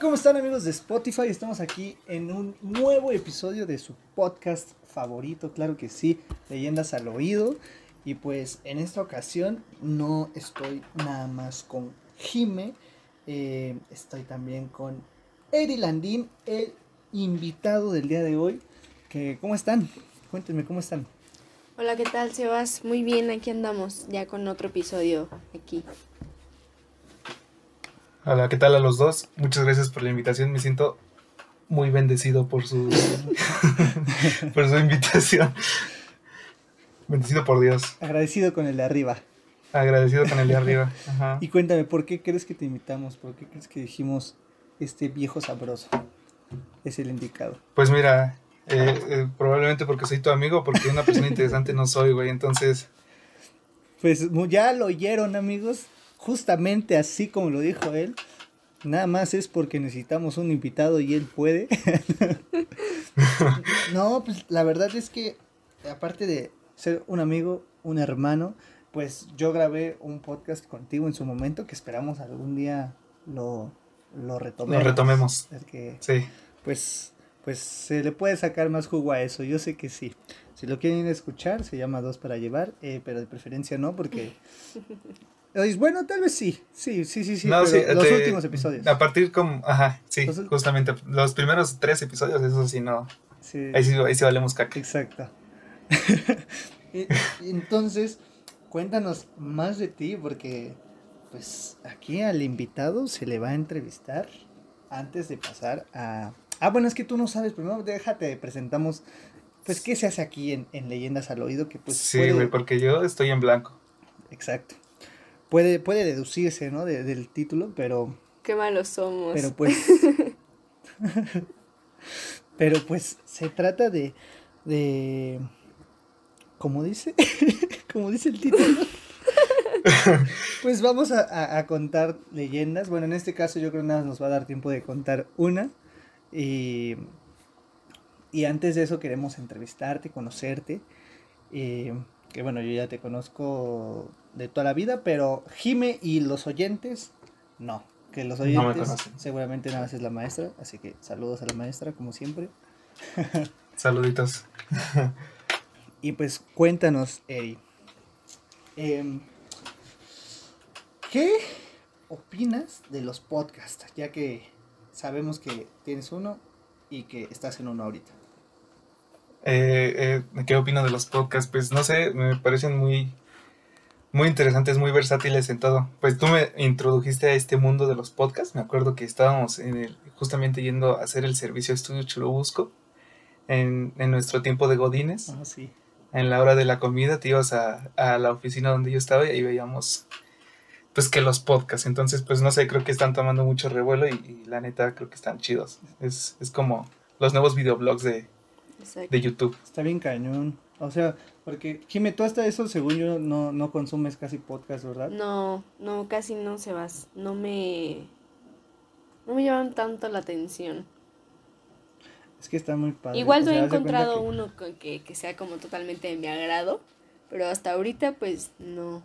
¿cómo están amigos de Spotify? Estamos aquí en un nuevo episodio de su podcast favorito, claro que sí, Leyendas al Oído. Y pues en esta ocasión no estoy nada más con Jime, eh, estoy también con Eri Landín, el invitado del día de hoy. Que, ¿Cómo están? Cuéntenme, ¿cómo están? Hola, ¿qué tal, Sebas? Muy bien, aquí andamos, ya con otro episodio aquí. Hola, ¿qué tal a los dos? Muchas gracias por la invitación. Me siento muy bendecido por su, por su invitación. Bendecido por Dios. Agradecido con el de arriba. Agradecido con el de arriba. Ajá. Y cuéntame, ¿por qué crees que te invitamos? ¿Por qué crees que dijimos este viejo sabroso es el indicado? Pues mira, eh, eh, probablemente porque soy tu amigo, porque una persona interesante no soy, güey. Entonces, Pues ya lo oyeron, amigos. Justamente así como lo dijo él. Nada más es porque necesitamos un invitado y él puede. no, pues la verdad es que, aparte de ser un amigo, un hermano, pues yo grabé un podcast contigo en su momento que esperamos algún día lo, lo retomemos. Lo retomemos. Es que, sí. pues, pues se le puede sacar más jugo a eso, yo sé que sí. Si lo quieren escuchar, se llama Dos para Llevar, eh, pero de preferencia no, porque... Bueno, tal vez sí, sí, sí, sí, sí, No, pero sí, los te- últimos episodios. A partir como, ajá, sí, justamente. Los primeros tres episodios, eso sí, no. Sí, Ahí sí, ahí sí valemos caca. exacto. Y- entonces, cuéntanos más de ti, porque pues aquí al invitado se le va a entrevistar antes de pasar a... Ah, bueno, es que tú no sabes, primero déjate, presentamos, pues, ¿qué se hace aquí en, en Leyendas al Oído? Que pues Sí, puede- porque yo estoy en blanco. Exacto. Puede, puede deducirse, ¿no? De- del título, pero, Qué malos somos. pero pues... pero pues se trata de... de ¿Cómo dice? como dice el título. pues vamos a, a- a contar leyendas. Bueno, en este caso yo creo que nada nos va a dar tiempo de contar una. Y, y antes de eso queremos entrevistarte, conocerte. eh, que bueno, yo ya te conozco de toda la vida, pero Jime y los oyentes, no. Que los oyentes seguramente nada más es la maestra. Así que saludos a la maestra, como siempre. Saluditos. Y pues cuéntanos, Eri. em, ¿Qué opinas de los podcasts? Ya que sabemos que tienes uno y que estás en uno ahorita. Eh, eh, ¿Qué opino de los podcasts? Pues no sé, me parecen muy, muy interesantes, muy versátiles en todo. Pues tú me introdujiste a este mundo de los podcasts. Me acuerdo que estábamos en el, justamente yendo a hacer el servicio estudio Churubusco en, en nuestro tiempo de Godines. Ah, sí. En la hora de la comida te ibas a, a la oficina donde yo estaba y ahí veíamos pues que los podcasts. Entonces, pues no sé, creo que están tomando mucho revuelo y, y la neta creo que están chidos. Es, es como los nuevos videoblogs de, Exacto. de YouTube. Está bien cañón. O sea, porque Jime, tú hasta eso, según yo, no, no consumes casi podcast, ¿verdad? No, no, casi no, Sebas. No me... No me llaman tanto la atención. Es que está muy padre. Igual no he sea, encontrado que- uno con que, que sea como totalmente de mi agrado, pero hasta ahorita pues no.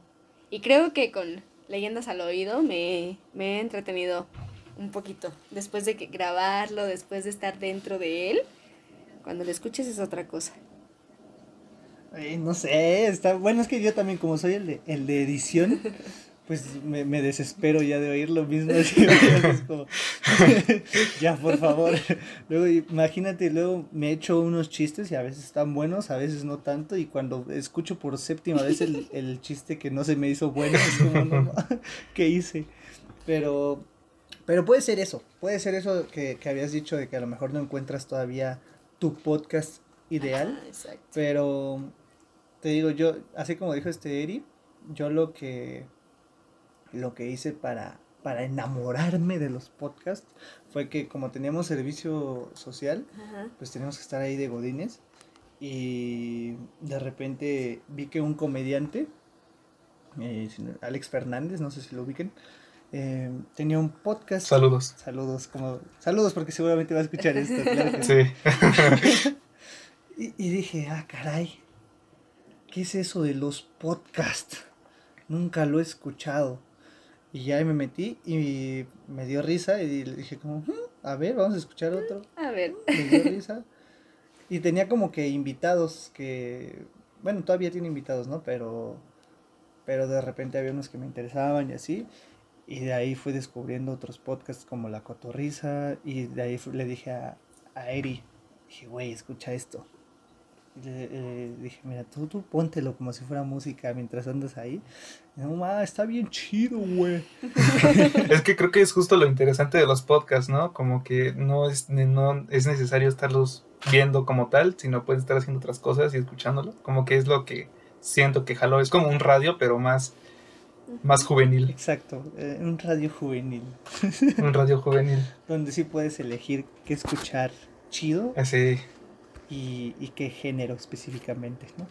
Y creo que con Leyendas al Oído me, me he entretenido un poquito. Después de que grabarlo, después de estar dentro de él, cuando lo escuches es otra cosa. Ay, no sé, está bueno, es que yo también, como soy el de, el de edición, pues me, me desespero ya de oír lo mismo. así, como, ya, por favor. Luego, imagínate, luego me echo unos chistes y a veces están buenos, a veces no tanto, y cuando escucho por séptima vez el, el chiste que no se me hizo bueno, es como, no, ¿qué hice? Pero, pero puede ser eso, puede ser eso que, que habías dicho de que a lo mejor no encuentras todavía tu podcast ideal. Exacto. Pero te digo, yo, así como dijo este Eri, yo lo que lo que hice para, para enamorarme de los podcasts fue que como teníamos servicio social, Ajá. pues teníamos que estar ahí de godines y de repente vi que un comediante, eh, Alex Fernández, no sé si lo ubiquen, eh, tenía un podcast. Saludos. Saludos, como, saludos porque seguramente va a escuchar esto. claro que sí. Y, y dije, ah, caray, ¿qué es eso de los podcasts? Nunca lo he escuchado. Y ya me metí y me dio risa y le dije como, "Mm, a ver, vamos a escuchar otro. A ver. Me dio risa. Y tenía como que invitados que, bueno, todavía tiene invitados, ¿no? Pero, pero de repente había unos que me interesaban y así. Y de ahí fui descubriendo otros podcasts como La Cotorrisa. Y de ahí le dije a, a Eri, dije, güey, escucha esto. Y le eh, dije, mira, tú, tú póntelo como si fuera música mientras andas ahí. Y, no, ma, está bien chido, güey. Es que creo que es justo lo interesante de los podcasts, ¿no? Como que no es, no es necesario estarlos viendo como tal, sino puedes estar haciendo otras cosas y escuchándolo. Como que es lo que siento que jaló. Es como un radio, pero más, más juvenil. Exacto, eh, un radio juvenil. Un radio juvenil. donde sí puedes elegir qué escuchar chido Así. y, y qué género específicamente, ¿no?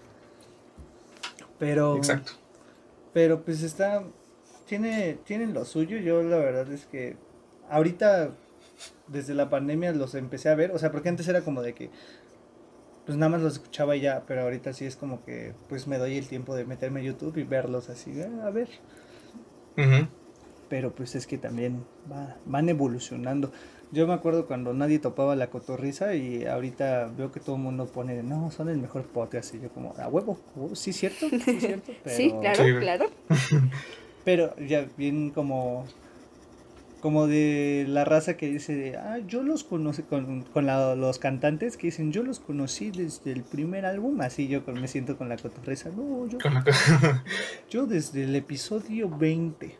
Pero, Exacto. pero pues está, tiene, tienen lo suyo, yo la verdad es que ahorita, desde la pandemia los empecé a ver, o sea, porque antes era como de que, pues nada más los escuchaba y ya, pero ahorita sí es como que, pues me doy el tiempo de meterme a YouTube y verlos así, ah, a ver, pero pues es que también va- van evolucionando. Yo me acuerdo cuando nadie topaba la cotorriza y ahorita veo que todo el mundo pone, no, son el mejor podcast. Y yo como, a huevo, oh, sí, cierto, sí, cierto. Pero, Sí, claro, Sí, claro. Pero ya bien como, como de la raza que dice, ah, yo los conocí, con, con la- los cantantes que dicen, yo los conocí desde el primer álbum, así yo con- me siento con la cotorriza, no, yo, Con la co- yo desde el episodio 20.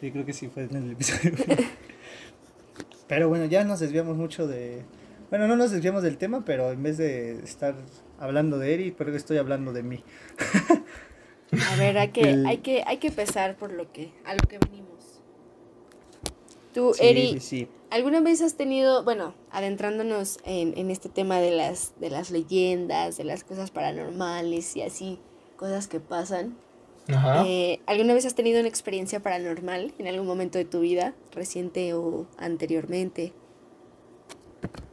Sí, creo que sí fue en el episodio 20. Pero bueno, ya nos desviamos mucho de... Bueno, no nos desviamos del tema, pero en vez de estar hablando de Eri, pero estoy hablando de mí. A ver, hay que, El- hay que, hay que empezar por lo que, a lo que venimos. Tú, Sí, Eri, sí. ¿alguna vez has tenido, bueno, adentrándonos en, en este tema de las, de las leyendas, de las cosas paranormales y así, cosas que pasan? Ajá. eh, ¿Alguna vez has tenido una experiencia paranormal en algún momento de tu vida, reciente o anteriormente?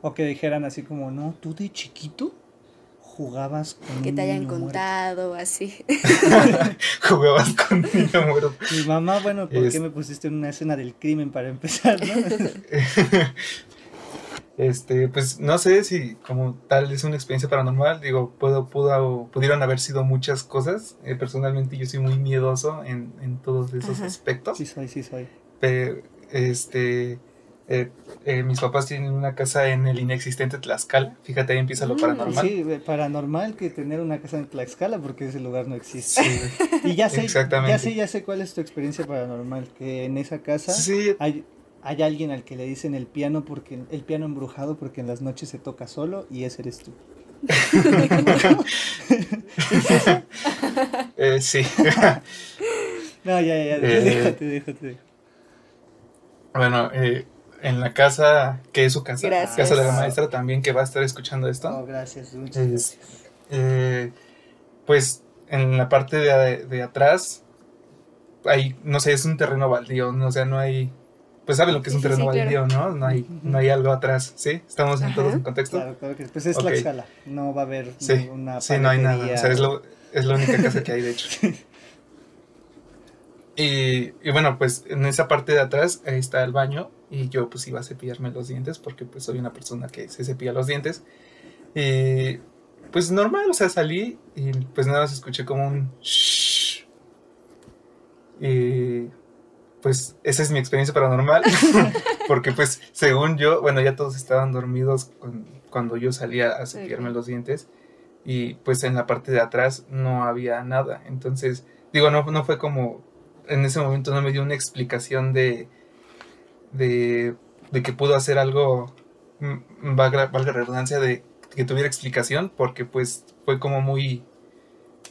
O que dijeran así como, no, tú de chiquito jugabas con Que te hayan niño muerto". contado, así. Jugabas con niño muerto. Mi mamá, bueno, ¿por Es- qué me pusiste en una escena del crimen para empezar, no? Este, pues no sé si como tal es una experiencia paranormal, digo, puedo, pudo, pudieron haber sido muchas cosas. Eh, personalmente yo soy muy miedoso en, en todos esos Ajá. aspectos. sí soy, sí soy. Pero, este, eh, eh, mis papás tienen una casa en el inexistente Tlaxcala. Fíjate, ahí empieza lo Mm, paranormal. Sí, paranormal que tener una casa en Tlaxcala porque ese lugar no existe. Sí. Y ya sé, Exactamente. ya sé, ya sé cuál es tu experiencia paranormal, que en esa casa Sí, hay, hay alguien al que le dicen el piano porque el piano embrujado porque en las noches se toca solo y ese eres tú. eh, sí. No, ya, ya, ya, Eh. déjate, déjate, déjate. bueno, eh, en la casa, que es su casa, Gracias. casa de la maestra también que va a estar escuchando esto. Oh, gracias, muchas Es- gracias. Eh, pues en la parte de, de atrás, hay, no sé, es un terreno baldío, no, o sea, no hay, pues sabe lo que es un sí, terreno sí, baldío, ¿no? No hay, no hay algo atrás, ¿sí? Estamos en todos en contexto. Claro, claro que pues es Ok. Tlaxcala, no va a haber Sí, una sí, no hay nada, o sea, es, lo, es la única casa que hay, de hecho. Y, y bueno, pues en esa parte de atrás ahí está el baño y yo pues iba a cepillarme los dientes porque pues soy una persona que se cepilla los dientes. Y pues normal, o sea, salí y pues nada más escuché como un shhh. Y pues esa es mi experiencia paranormal porque pues según yo, bueno, ya todos estaban dormidos con- cuando yo salía a cepillarme los dientes y pues en la parte de atrás no había nada. Entonces, digo, no, no fue como, en ese momento no me dio una explicación de, de, de que pudo hacer algo, valga, valga la redundancia, de que tuviera explicación, porque pues fue como muy,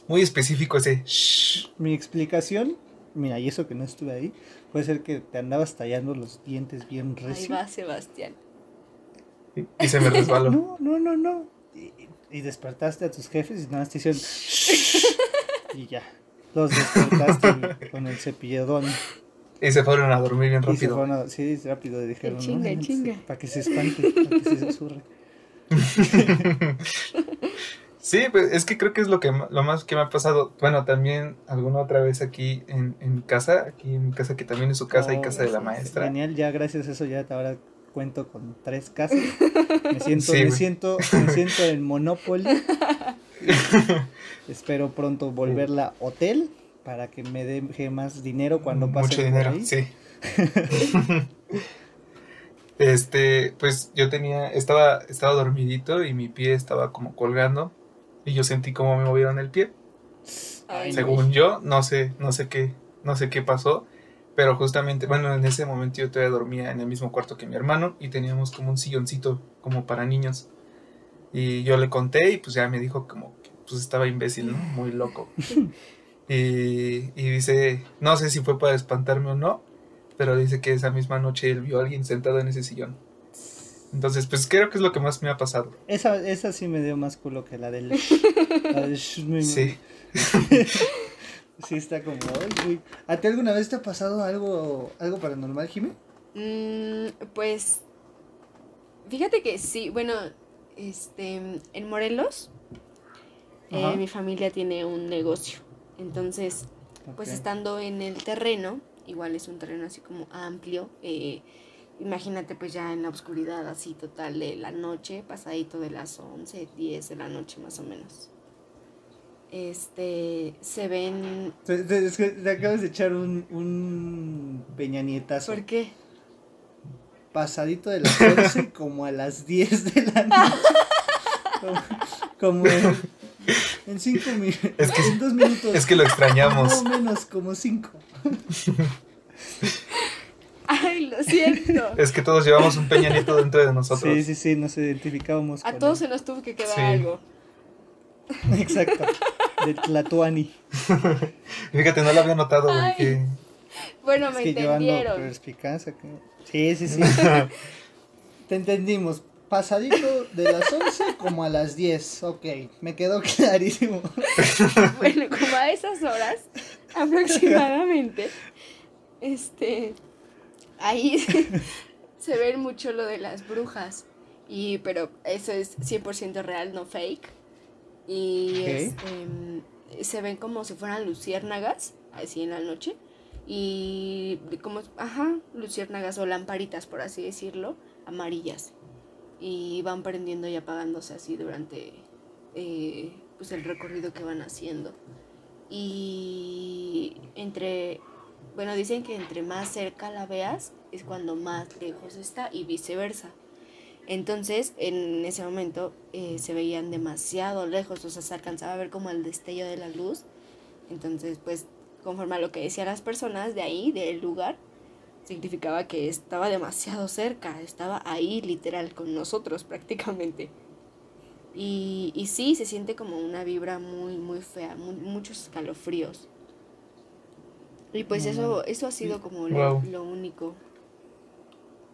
muy específico ese shh. Mi explicación, mira, y eso que no estuve ahí, puede ser que te andabas tallando los dientes bien Ahí recio. va Sebastián. y, y se me resbaló. No, no, no, no. Y, y despertaste a tus jefes y nada más te hicieron. y ya. Los despertaste con el cepilladón. Y se fueron a dormir bien Y se rápido. fueron a- sí, rápido. y Dijeron, chinga, no, chinga". Para que se espante, para que se susurre. Sí, pues es que creo que es lo que lo más que me ha pasado. Bueno, también alguna otra vez aquí en, en mi casa, aquí en mi casa que también es su casa y Oh, casa de la maestra. Genial, ya gracias a eso ya ahora cuento con tres casas. Me siento, Sí, me siento, me siento en Monopoly. Espero pronto volverla hotel para que me deje más dinero cuando pase Mucho dinero, ahí. sí. este, pues yo tenía, estaba, estaba dormidito y mi pie estaba como colgando y yo sentí como me movieron el pie. Ay, Según yo, no sé, no sé qué, no sé qué pasó, pero justamente, bueno, en ese momento yo todavía dormía en el mismo cuarto que mi hermano y teníamos como un silloncito como para niños. Y yo le conté y pues ya me dijo como que pues estaba imbécil, ¿no? Muy loco. Y, y dice, no sé si fue para espantarme o no, pero dice que esa misma noche él vio a alguien sentado en ese sillón. Entonces, pues creo que es lo que más me ha pasado. Esa, esa sí me dio más culo que la del. la del Sí. Sí, está como. ay. ¿A ti alguna vez te ha pasado algo, algo paranormal, Jimé? Mm, pues fíjate que sí, bueno, este, en Morelos eh, mi familia tiene un negocio, entonces pues estando en el terreno, igual es un terreno así como amplio, eh, imagínate pues ya en la oscuridad así total de la noche, pasadito de las 11, 10 de la noche más o menos. Este, se ven... Es que te acabas de echar un, un peñanietazo. ¿Por qué? Pasadito de las 11 como a las 10 de la noche. Como, como en, en cinco minutos. Es que- en dos minutos. Es que lo extrañamos. menos, como cinco. Ay, lo siento. Es que todos llevamos un peñanito dentro de nosotros. Sí, sí, sí, nos identificábamos. A con todos él. se nos tuvo que quedar Sí. algo. Exacto. De Tlatuani. Fíjate, no lo había notado. Ay. que- Bueno, Es me que yo ando entendieron. perspicacia. Sí, sí, sí. Te entendimos. Pasadito de las 11 como a las 10. Ok, me quedó clarísimo. Bueno, como a esas horas, aproximadamente, este, ahí se ve mucho lo de las brujas. Y, pero eso es 100% real, no fake. Y este, se ven como si fueran luciérnagas, así en la noche. Y como, ajá, luciérnagas o lamparitas, por así decirlo, amarillas. Y van prendiendo y apagándose así durante eh, pues el recorrido que van haciendo. Y entre, bueno, dicen que entre más cerca la veas es cuando más lejos está y viceversa. Entonces, en ese momento eh, se veían demasiado lejos, o sea, se alcanzaba a ver como el destello de la luz. Entonces, pues, conforme a lo que decían las personas de ahí, del lugar, significaba que estaba demasiado cerca, estaba ahí literal con nosotros prácticamente. Y, y sí, se siente como una vibra muy, muy fea, mu- muchos escalofríos. Y pues eso, eso ha sido como lo, lo único.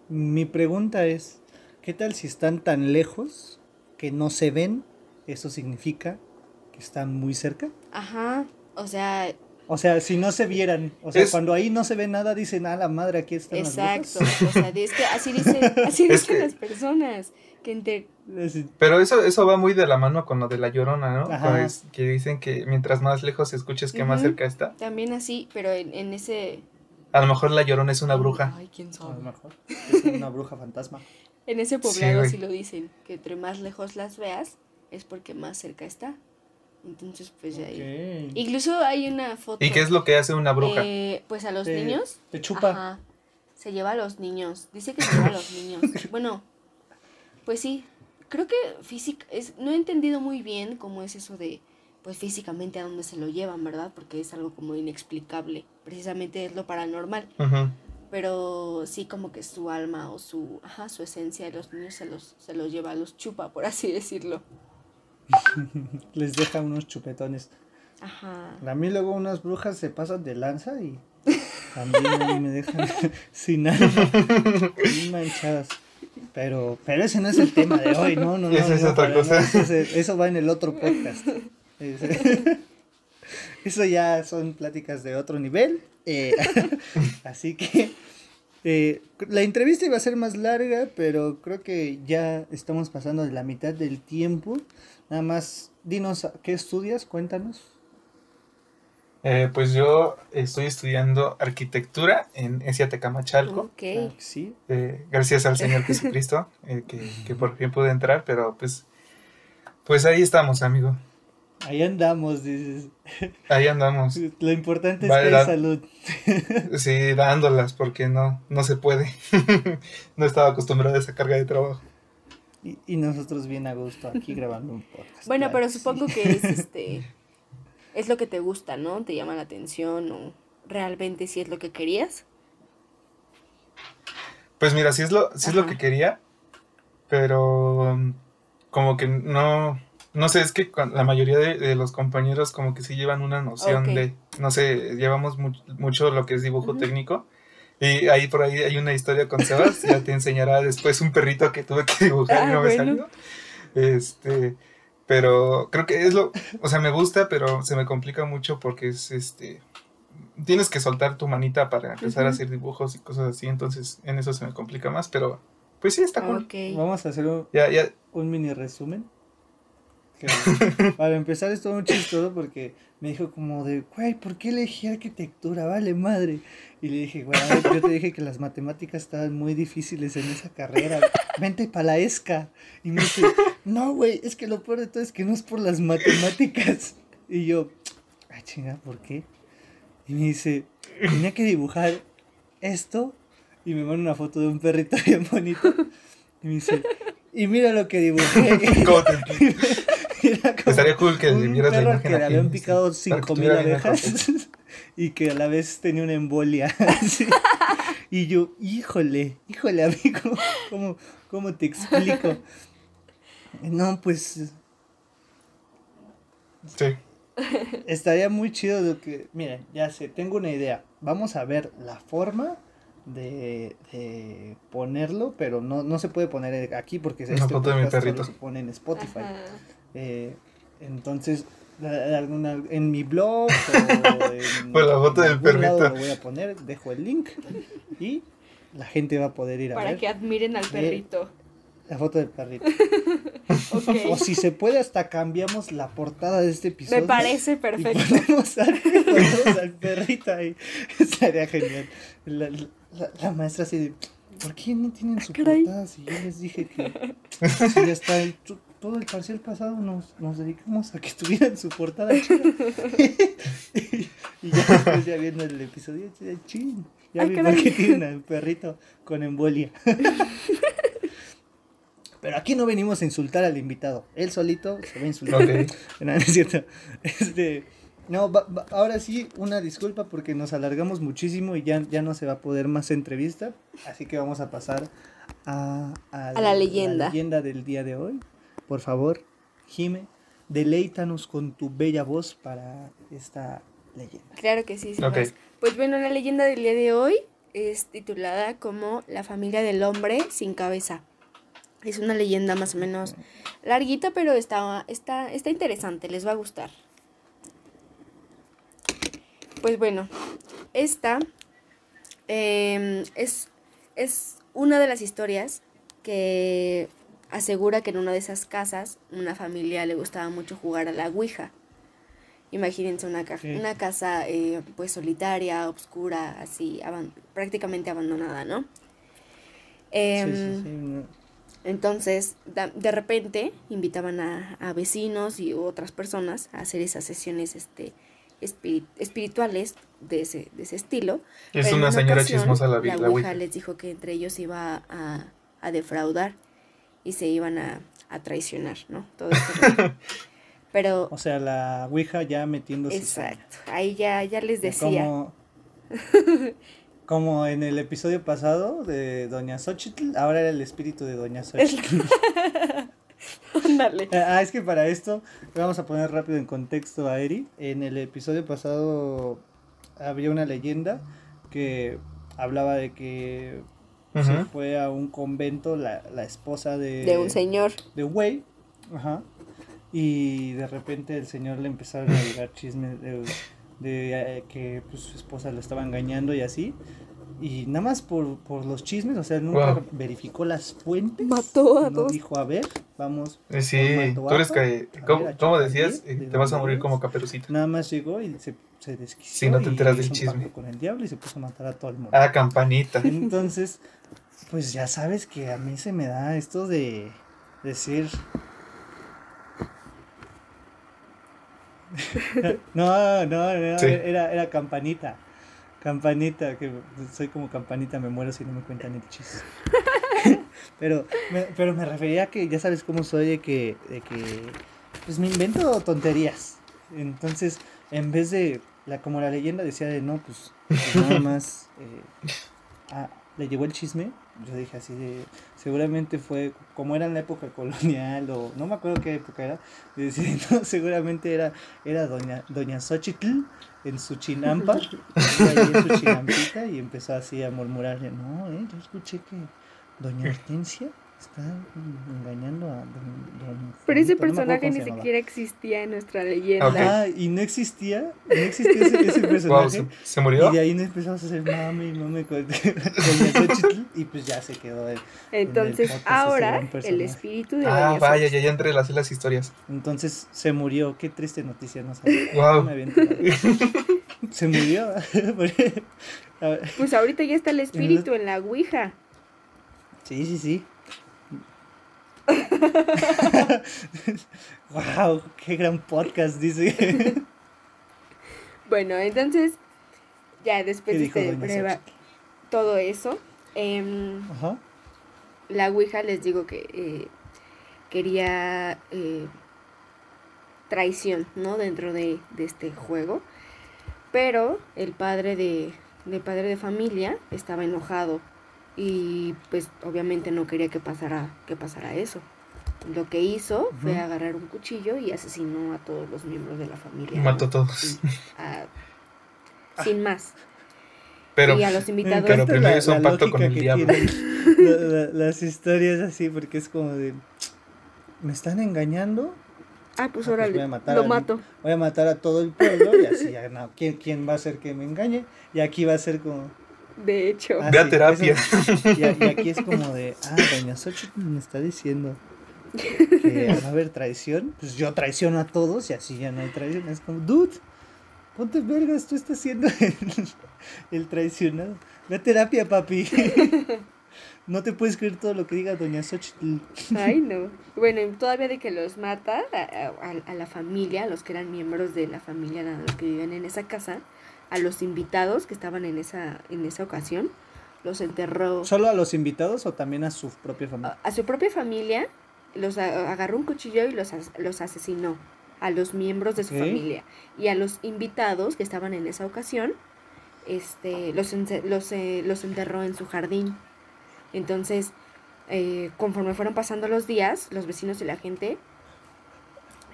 Mi pregunta es, ¿qué tal si están tan lejos que no se ven? ¿Eso significa que están muy cerca? Ajá, o sea, O sea, si no se vieran, o sea, Es- cuando ahí no se ve nada, dicen, ah, la madre, aquí están exacto. las O sea, es que así dicen, así Es dicen que- las personas. Que entre, Pero eso, eso va muy de la mano con lo de la llorona, ¿no? Ajá. Pues, que dicen que mientras más lejos escuches que más Ujú. cerca está. también así, pero en, en ese... A lo mejor la llorona es una bruja. Ay, quién A lo sabe. mejor. Es una bruja fantasma. En ese poblado güey. sí lo dicen, que entre más lejos las veas es porque más cerca está. Entonces, pues de ahí. Incluso hay una foto. ¿Y qué es lo que hace una bruja? eh, pues a los Te- niños. Te chupa. Ajá. Se lleva a los niños. Dice que se lleva a los niños. Bueno, pues sí. Creo que física es no he entendido muy bien cómo es eso de pues físicamente a dónde se lo llevan, ¿verdad? Porque es algo como inexplicable. Precisamente es lo paranormal, pero sí como que su alma o su ajá, su esencia de los niños se los se los lleva, los chupa, por así decirlo. Les deja unos chupetones. Ajá. A mí luego unas brujas se pasan de lanza y también a mí me dejan sin alma, bien manchadas. Pero, pero ese no es el tema de hoy, no, no, no. Esa es no, otra cosa. nada, eso, es- eso va en el otro podcast. Ese- Eso ya son pláticas de otro nivel. eh, así que eh, la entrevista iba a ser más larga, pero creo que ya estamos pasando de la mitad del tiempo. Nada más dinos, ¿qué estudias? Cuéntanos. Eh, pues yo estoy estudiando arquitectura en ESIA Tecamachalco. Ok. Claro que sí. Eh, gracias al Señor Jesucristo eh, que, que por fin pude entrar, pero pues, pues ahí estamos, amigo. Ahí andamos, dices. Ahí andamos. Lo importante es que hay la- salud. Sí, dándolas porque no, no se puede. no estaba acostumbrado a esa carga de trabajo. Y, y nosotros bien a gusto aquí grabando un podcast. Bueno, claro pero sí. supongo que es este es lo que te gusta, ¿no? Te llama la atención o realmente si es lo que querías. Pues mira, sí es lo, sí es lo que quería, pero como que no, no sé, es que la mayoría de, de los compañeros como que sí llevan una noción de, no sé, llevamos mu- mucho lo que es dibujo técnico. Y ahí por ahí hay una historia con Sebas, ya te enseñará después un perrito que tuve que dibujar y Ah, no me salió. Este, pero creo que es lo, o sea, me gusta, pero se me complica mucho porque es este, tienes que soltar tu manita para empezar a hacer dibujos y cosas así, entonces en eso se me complica más, pero pues sí, está cool. Vamos a hacer un, Ya, ya, un mini resumen. Que, para empezar, estuvo muy chistoso porque me dijo como de, güey, ¿por qué elegí arquitectura? Vale, madre. Y le dije, güey, yo te dije que las matemáticas estaban muy difíciles en esa carrera. Vente para la ESCA. Y me dice, no, güey, es que lo peor de todo es que no es por las matemáticas. Y yo, ah, chinga, ¿por qué? Y me dice, tenía que dibujar esto. Y me manda una foto de un perrito bien bonito. Y me dice, y mira lo que dibujé. Estaría cool que un vieras la perro imagen que le habían picado para que 5000 estuviera bien el abejas y que a la vez tenía una embolia. así. Y yo, híjole, híjole, amigo, ¿cómo, cómo te explico? No, pues Sí, estaría muy chido lo que, miren, ya sé, tengo una idea. Vamos a ver la forma de, de ponerlo, pero no, no se puede poner aquí porque Una este foto de mi podcast solo perrito. se pone en Spotify. Ajá. Eh, entonces, en mi blog o en, Pues la foto del algún lado perrito. lo voy a poner, dejo el link y la gente va a poder ir a Para ver que admiren al perrito. la foto del perrito. O si se puede, hasta cambiamos la portada de este episodio. Me parece Y perfecto. ponemos al, ponemos al perrito ahí. Estaría genial. La, la- la maestra así de, ¿por qué no tienen su caray. portada? Si yo les dije que si ya está el- todo el parcial pasado nos, nos dedicamos a que tuvieran su portada chida. y ya después ya viendo el episodio, ya, chin, ya Ah, vi por qué tienen al perrito con embolia. Pero aquí no venimos a insultar al invitado. Él solito se va a insultar. No, no es cierto. Este, no, va- va- ahora sí, una disculpa porque nos alargamos muchísimo y ya, ya no se va a poder más entrevista. Así que vamos a pasar a, A la leyenda. leyenda del día de hoy. Por favor, Jime, deleítanos con tu bella voz para esta leyenda. Claro que sí. sí, Ok. pues. Pues bueno, la leyenda del día de hoy es titulada como La familia del hombre sin cabeza. Es una leyenda más o menos larguita, pero está, está, está interesante, les va a gustar. Pues bueno, esta em, es, es una de las historias que asegura que en una de esas casas una familia le gustaba mucho jugar a la Ouija. Imagínense una, ca- Sí. una casa eh, pues solitaria, oscura, así, aban- prácticamente abandonada, ¿no? Sí, Em, sí, sí, no. entonces, de repente invitaban a, a vecinos y otras personas a hacer esas sesiones este, espiri- espirituales de ese, de ese estilo. Es Pero una señora ocasión, chismosa la, la la Ouija Ouija. les dijo que entre ellos iba a, a defraudar y se iban a, a traicionar, ¿no? Todo rollo. Pero, O sea, la Ouija ya metiéndose. exacto, ahí ya, ya les decía. Como, como en el episodio pasado de Doña Xochitl, ahora era el espíritu de Doña Xochitl. Ándale. Ah, es que para esto vamos a poner rápido en contexto a Eri. En el episodio pasado había una leyenda que hablaba de que se Ujú. fue a un convento la, la esposa de, De un señor. de un güey. Ajá. Y de repente el señor le empezaron a llegar chismes de, de, eh, que pues, su esposa lo estaba engañando y así. Y nada más por, por los chismes, o sea, nunca Wow. verificó las fuentes. Mató a no dos. dijo, a ver, vamos. Eh, Sí, tú eres que, a ¿cómo, ver, cómo decías? de Eh, Te vas a morir como caperucita. Nada más llegó y se, se desquició. Si no te y enteras del hizo un chisme. pacto con el diablo y se puso a matar a todo el mundo. Ah, campanita. Entonces, pues ya sabes que a mí se me da esto de decir. No, no, no, Sí. era, era campanita. Campanita, que soy como campanita, me muero si no me cuentan el chiste. pero, me, pero me refería a que ya sabes cómo soy de que, de que pues me invento tonterías. Entonces, en vez de, la, como la leyenda decía de no, pues, pues nada más eh, ah, le llegó el chisme, yo dije así de, seguramente fue, como era en la época colonial o no me acuerdo qué época era, no, seguramente era, era doña, doña Xochitl en su chinampa, iba ahí en su chinampita y empezó así a murmurarle, no, eh, yo escuché que doña Hortensia está engañando a don, don Pero ese Juanito", no personaje ni siquiera existía en nuestra leyenda. Ah, y no existía, no existía ese, ese Wow, personaje. ¿se, se murió? Y de ahí nos empezamos a hacer mame y mame con y pues ya se quedó. el- Entonces, ahora el espíritu de Ah, vaya, ya, ya entré las, las historias. Entonces se murió. Qué triste noticia, no sabía. Wow. No me. Se murió. Pues ahorita ya está el espíritu en la Ouija. sí, sí, sí. wow, qué gran podcast, dice. Bueno, entonces, ya después ¿Qué de este Xochitl? todo eso, em, Ajá. la Ouija les digo que eh, quería eh, traición, ¿no? Dentro de, de este juego. Pero el padre de, de padre de familia estaba enojado y pues obviamente no quería que pasara, que pasara eso. Lo que hizo fue agarrar un cuchillo y asesinó a todos los miembros de la familia. Mató a todos. Sí, a- sin más. Pero, y a los invitados. Pero primero hizo un pacto con el diablo. la- la- las historias así, porque es como de. ¿Me están engañando? Ah, pues Ah, pues órale, voy a matar lo mato. Voy a matar a todo el pueblo y así ya no. ¿Quién, quién va a ser que me engañe? Y aquí va a ser como. De hecho. ah, Ve a sí, terapia. eso- y, aquí es como de. Ah, doña Xochitl me está diciendo que va a haber traición. Pues yo traiciono a todos y así ya no hay traición. Es como, dude, ponte vergas, tú estás siendo el, el traicionado. Ve a terapia, papi. No te puedes creer todo lo que diga doña Xochitl. Ay, no. Bueno, y todavía de que los mata a, a- a la familia, a los que eran miembros de la familia, a los que vivían en esa casa, a los invitados que estaban en esa, en esa ocasión, los enterró ¿Solo a los invitados o también a su propia familia? a, a su propia familia, los a- agarró un cuchillo y los, los asesinó a los miembros de su familia y a los invitados que estaban en esa ocasión, este, los, los, eh, los enterró en su jardín. Entonces, eh, conforme fueron pasando los días, los vecinos y la gente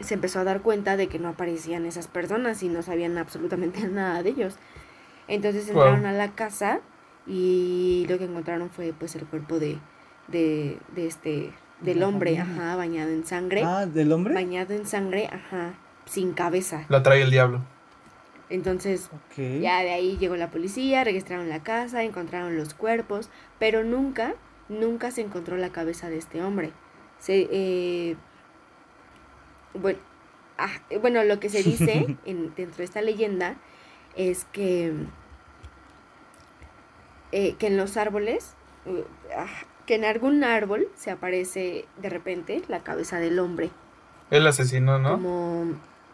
se empezó a dar cuenta de que no aparecían esas personas y no sabían absolutamente nada de ellos. Entonces Wow. entraron a la casa y lo que encontraron fue pues el cuerpo de, de, de este del La hombre, familia. ajá, bañado en sangre, Ah, ¿del hombre? bañado en sangre, ajá, sin cabeza. la trae el diablo. Entonces, ya de ahí llegó la policía, registraron la casa, encontraron los cuerpos, pero nunca, nunca se encontró la cabeza de este hombre. Se, eh, bueno, ah, eh, bueno, lo que se dice en, dentro de esta leyenda es que, eh, que en los árboles, uh, ah, que en algún árbol se aparece de repente la cabeza del hombre El asesino, ¿no? como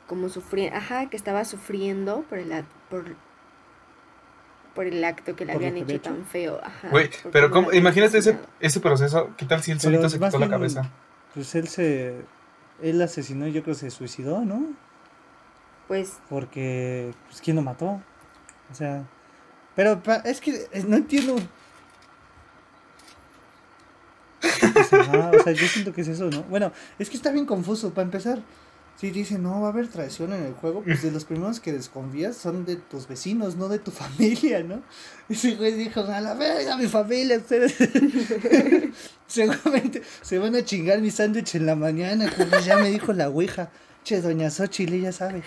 como sufriendo, ajá, que estaba sufriendo por el ac- por por el acto que le ¿Por lo habían hecho, tan feo, ajá. Güey, pero ¿cómo? imagínate ese, ese proceso. ¿Qué tal si él Pero solito se quitó la bien- cabeza? Pues él se. Él asesinó y yo creo que se suicidó, ¿no? Pues Porque. Pues quién lo mató. O sea. Pero pa- es que no entiendo. Pues, ajá, o sea, yo siento que es eso, ¿no? Bueno, es que está bien confuso. Para empezar, si dice no va a haber traición en el juego, pues de los primeros que desconfías son de tus vecinos, no de tu familia, ¿no? Ese güey dijo, a la verga, mi familia, ustedes. Seguramente se van a chingar mi sándwich en la mañana, como ya me dijo la ouija. Che, doña Xochitl, ella sabe.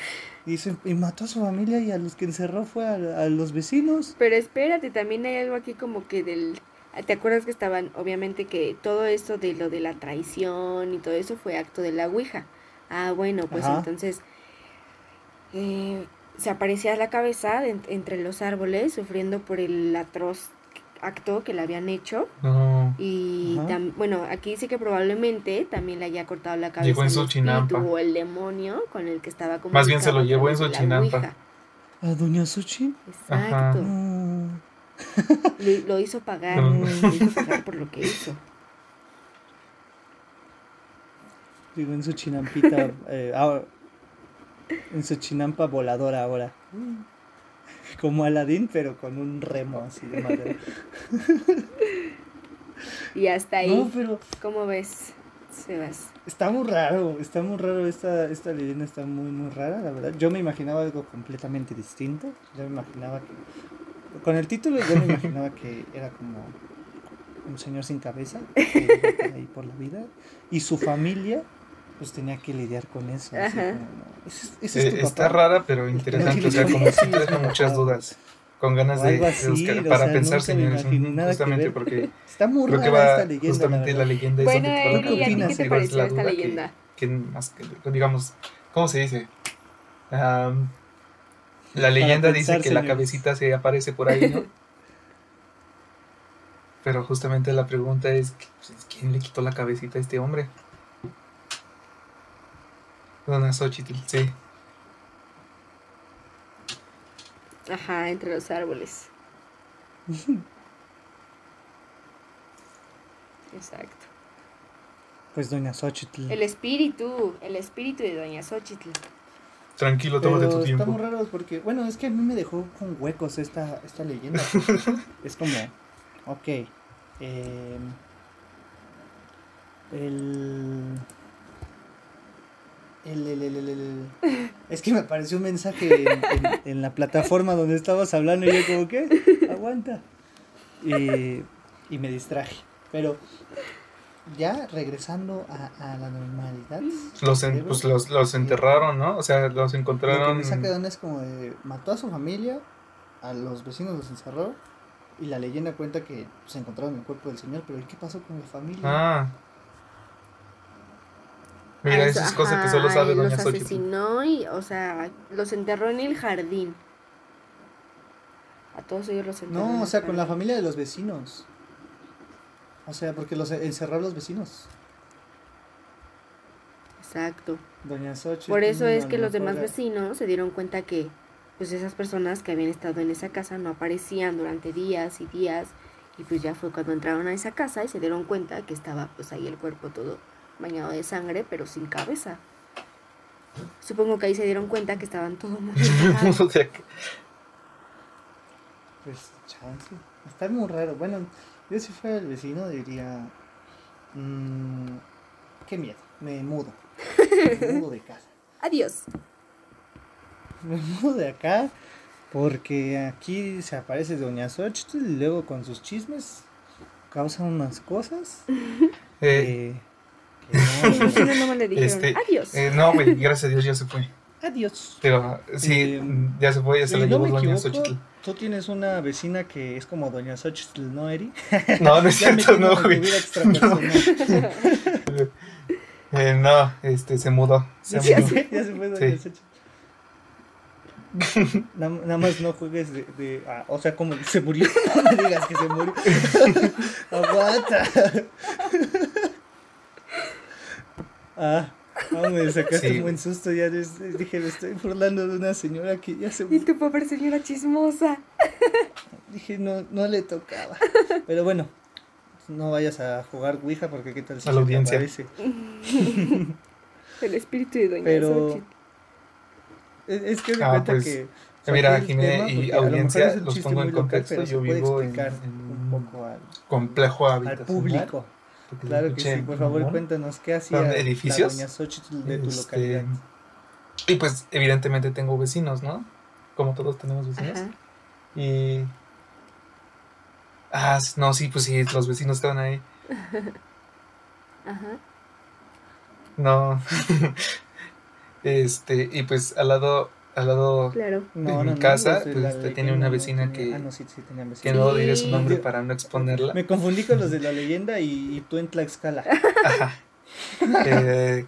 Y, dice, y mató a su familia y a los que encerró fue a, a los vecinos. Pero espérate, también hay algo aquí como que del... ¿Te acuerdas que estaban, obviamente, que todo esto de lo de la traición y todo eso fue acto de la Ouija? Ah, bueno, pues Ajá. entonces eh, se aparecía la cabeza de- entre los árboles sufriendo por el atroz acto que le habían hecho. No. Y tam- bueno, aquí dice que probablemente también le haya cortado la cabeza Llegó en el Xochimilco. o el demonio con el que estaba Más bien se lo llevó en Xochimilco. ¿A doña Xochitl? Exacto. No. Lo, lo hizo pagar, No. lo hizo pagar por lo que hizo. Digo, en su chinampita. eh, ahora- en su chinampa voladora ahora. Como Aladín, pero con un remo así de madera. Y hasta ahí, No, pero ¿cómo ves, Sebas? está muy raro. Está muy raro. Esta, esta leyenda está muy, muy rara, la verdad. Yo me imaginaba algo completamente distinto. Yo me imaginaba que. Con el título, yo me imaginaba que era como un señor sin cabeza que iba por ahí por la vida. Y su familia, pues tenía que lidiar con eso. así Ajá. como, no, ¿ese es- ese es Eh, tu está rara, pero interesante. O sea, como si deja muchas dudas. Con ganas O de, buscar, o para sea, pensar, señores. Justamente porque Está muy creo que rara va esta leyenda. justamente la leyenda. es donde te va a Eli, ¿a ti preguntar qué te pareció la esta duda que- leyenda? que más que- digamos, ¿cómo se dice? Am, la leyenda dice que la cabecita se aparece por ahí, ¿no? Pero justamente la pregunta es, ¿quién le quitó la cabecita a este hombre? Dona Xochitl, sí. Ajá, entre los árboles. Exacto. Pues doña Xochitl. El espíritu, el espíritu de Doña Xochitl. Tranquilo, tómate Pero tu tiempo. muy raro porque, bueno, es que a mí me dejó con huecos esta, esta leyenda. es como, ok, eh, el, el, el, el, el- el- Es que me apareció un mensaje en, en- en la plataforma donde estabas hablando y yo como, ¿qué? Aguanta. Y, y me distraje. Pero ya regresando a, a la normalidad. Los, en- pues, los, los enterraron, ¿no? O sea, los Lo que encontraron. me saca de onda es como de mató a su familia, a los vecinos los encerró y la leyenda cuenta que se encontraron el cuerpo del señor, pero ¿y qué pasó con la familia? Ah. Mira, eso es ajá, cosa que solo sabe Los Doña Xochitl. asesinó y, o sea, los enterró en el jardín. A todos ellos los enterró. en no, o sea, con la familia de los vecinos. O sea, porque los encerró a los vecinos. Exacto. Doña Xochitl. Por eso es que lo los demás era- vecinos se dieron cuenta que pues esas personas que habían estado en esa casa no aparecían durante días y días y pues ya fue cuando entraron a esa casa y se dieron cuenta que estaba pues ahí el cuerpo todo bañado de sangre pero sin cabeza. Supongo que ahí se dieron cuenta que estaban todos muy O sea, que- Pues, chance. Está muy raro. Bueno, yo si fuera el vecino diría... mm, qué miedo, me mudo. Me mudo de casa. Adiós. Me mudo de acá porque aquí se aparece Doña Xochitl y luego con sus chismes causa unas cosas eh, que, no. Le dijeron Este, adiós. eh, no, güey, gracias a Dios ya se fue. Adiós. Pero sí, Eh, ya se fue, ya se la llevó Doña Xochitl. tú tienes una vecina que es como Doña Xochitl, ¿no, Eri? No, no es cierto, no, güey. vida extrapersonal. Eh, no, este, se mudó. Se Ya mudó. se, ya se fue Doña Sí. Xochitl. Nada, nada más no juegues de, de- ah, o sea, como se murió, no me digas que se murió. Aguanta. Ah, no, me sacaste Sí. un buen susto, ya dije, me estoy burlando de una señora que ya se Y tu pobre señora chismosa. Dije, no, no le tocaba. Pero bueno, no vayas a jugar Ouija porque qué tal si A la se te audiencia. aparece. El espíritu de Doña Pero- Xochitl. Es, es que me Ah, cuenta pues, que... Mira, saqué el Jimé y audiencia, los pongo en local, contexto, se yo vivo en- un poco al, Complejo al habitacional. público. Porque Claro que sí, por favor mamón. cuéntanos qué hacía ¿Son la edificios? doña Xochitl de tu Este, localidad. Y pues, evidentemente tengo vecinos, ¿no? Como todos tenemos vecinos. Ajá. Y. Ah, no, sí, pues sí, los vecinos estaban ahí. Ajá. No. Este, y pues al lado, al lado Claro. En mi casa, los de pues, este, tiene una no vecina que- Ah, no, sí, que no diré su nombre para no exponerla. Me confundí con los de la leyenda y, y tú en Tlaxcala. Ajá. Eh,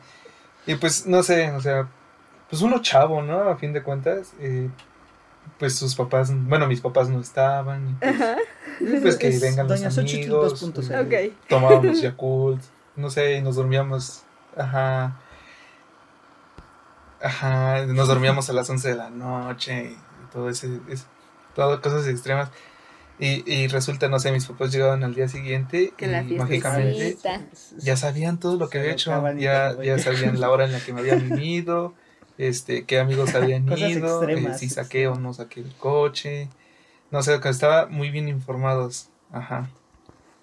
y pues no sé, o sea, pues uno chavo, ¿no? A fin de cuentas, eh, pues sus papás, bueno, mis papás no estaban, y pues, Ajá. pues que Es vengan los Doña Xochitl amigos, 2.0. eh, Ok. tomábamos Yakult, no sé, y nos dormíamos, ajá, ajá, nos dormíamos a las 11 de la noche y todo ese, es, todo cosas extremas. Y, y resulta, no sé, mis papás llegaban al día siguiente Que y mágicamente ya sabían todo lo que había hecho, ya, ya sabían la hora en la que me había vivido, este, qué amigos habían Cosas ido, eh, si saqué o no saqué el coche, no sé, que estaba muy bien informados, ajá.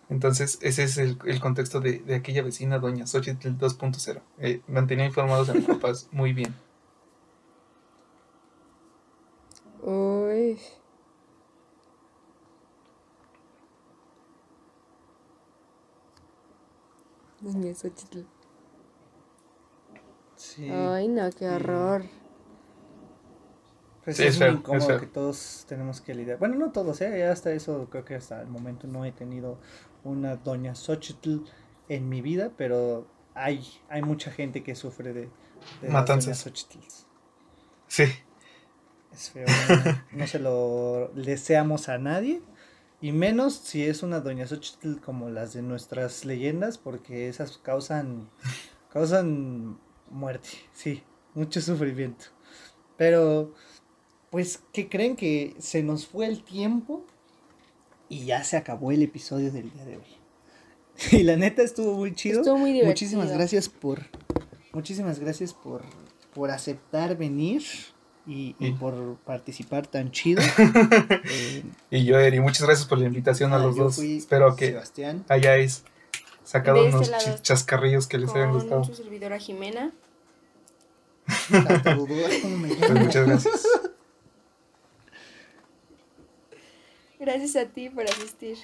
Entonces, ese es el, el contexto de, de aquella vecina, doña Xochitl 2.0. Eh, mantenía informados a mis papás muy bien. Uy. Doña Xochitl. Sí. Ay, no, qué horror. Pues Sí, es, es muy feo, incómodo es que todos tenemos que lidiar. Bueno, no todos, ¿eh? Ya hasta eso, creo que hasta el momento no he tenido una doña Xochitl en mi vida, pero hay, hay mucha gente que sufre de, de Matanzas. doñas Xochitls. Sí, Es feo, no, no se lo deseamos a nadie. Y menos si es una doña Xochitl como las de nuestras leyendas, porque esas causan, causan muerte, sí, mucho sufrimiento. Pero, pues, ¿qué creen que se nos fue el tiempo? Y ya se acabó el episodio del día de hoy. Y la neta estuvo muy chido. Estuvo muy divertido. Muchísimas gracias por, muchísimas gracias por, por aceptar venir y, y Y- por participar tan chido. Eh, y yo, Eri, muchas gracias por la invitación a ah, los dos. Espero que Sebastián. hayáis sacado este unos ch- chascarrillos que les hayan gustado. Con su servidora Jimena. Tartamudo, ¿cómo me Pues muchas gracias. Gracias a ti por asistir.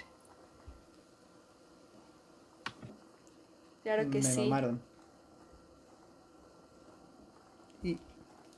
Claro que me sí. mamaron. Y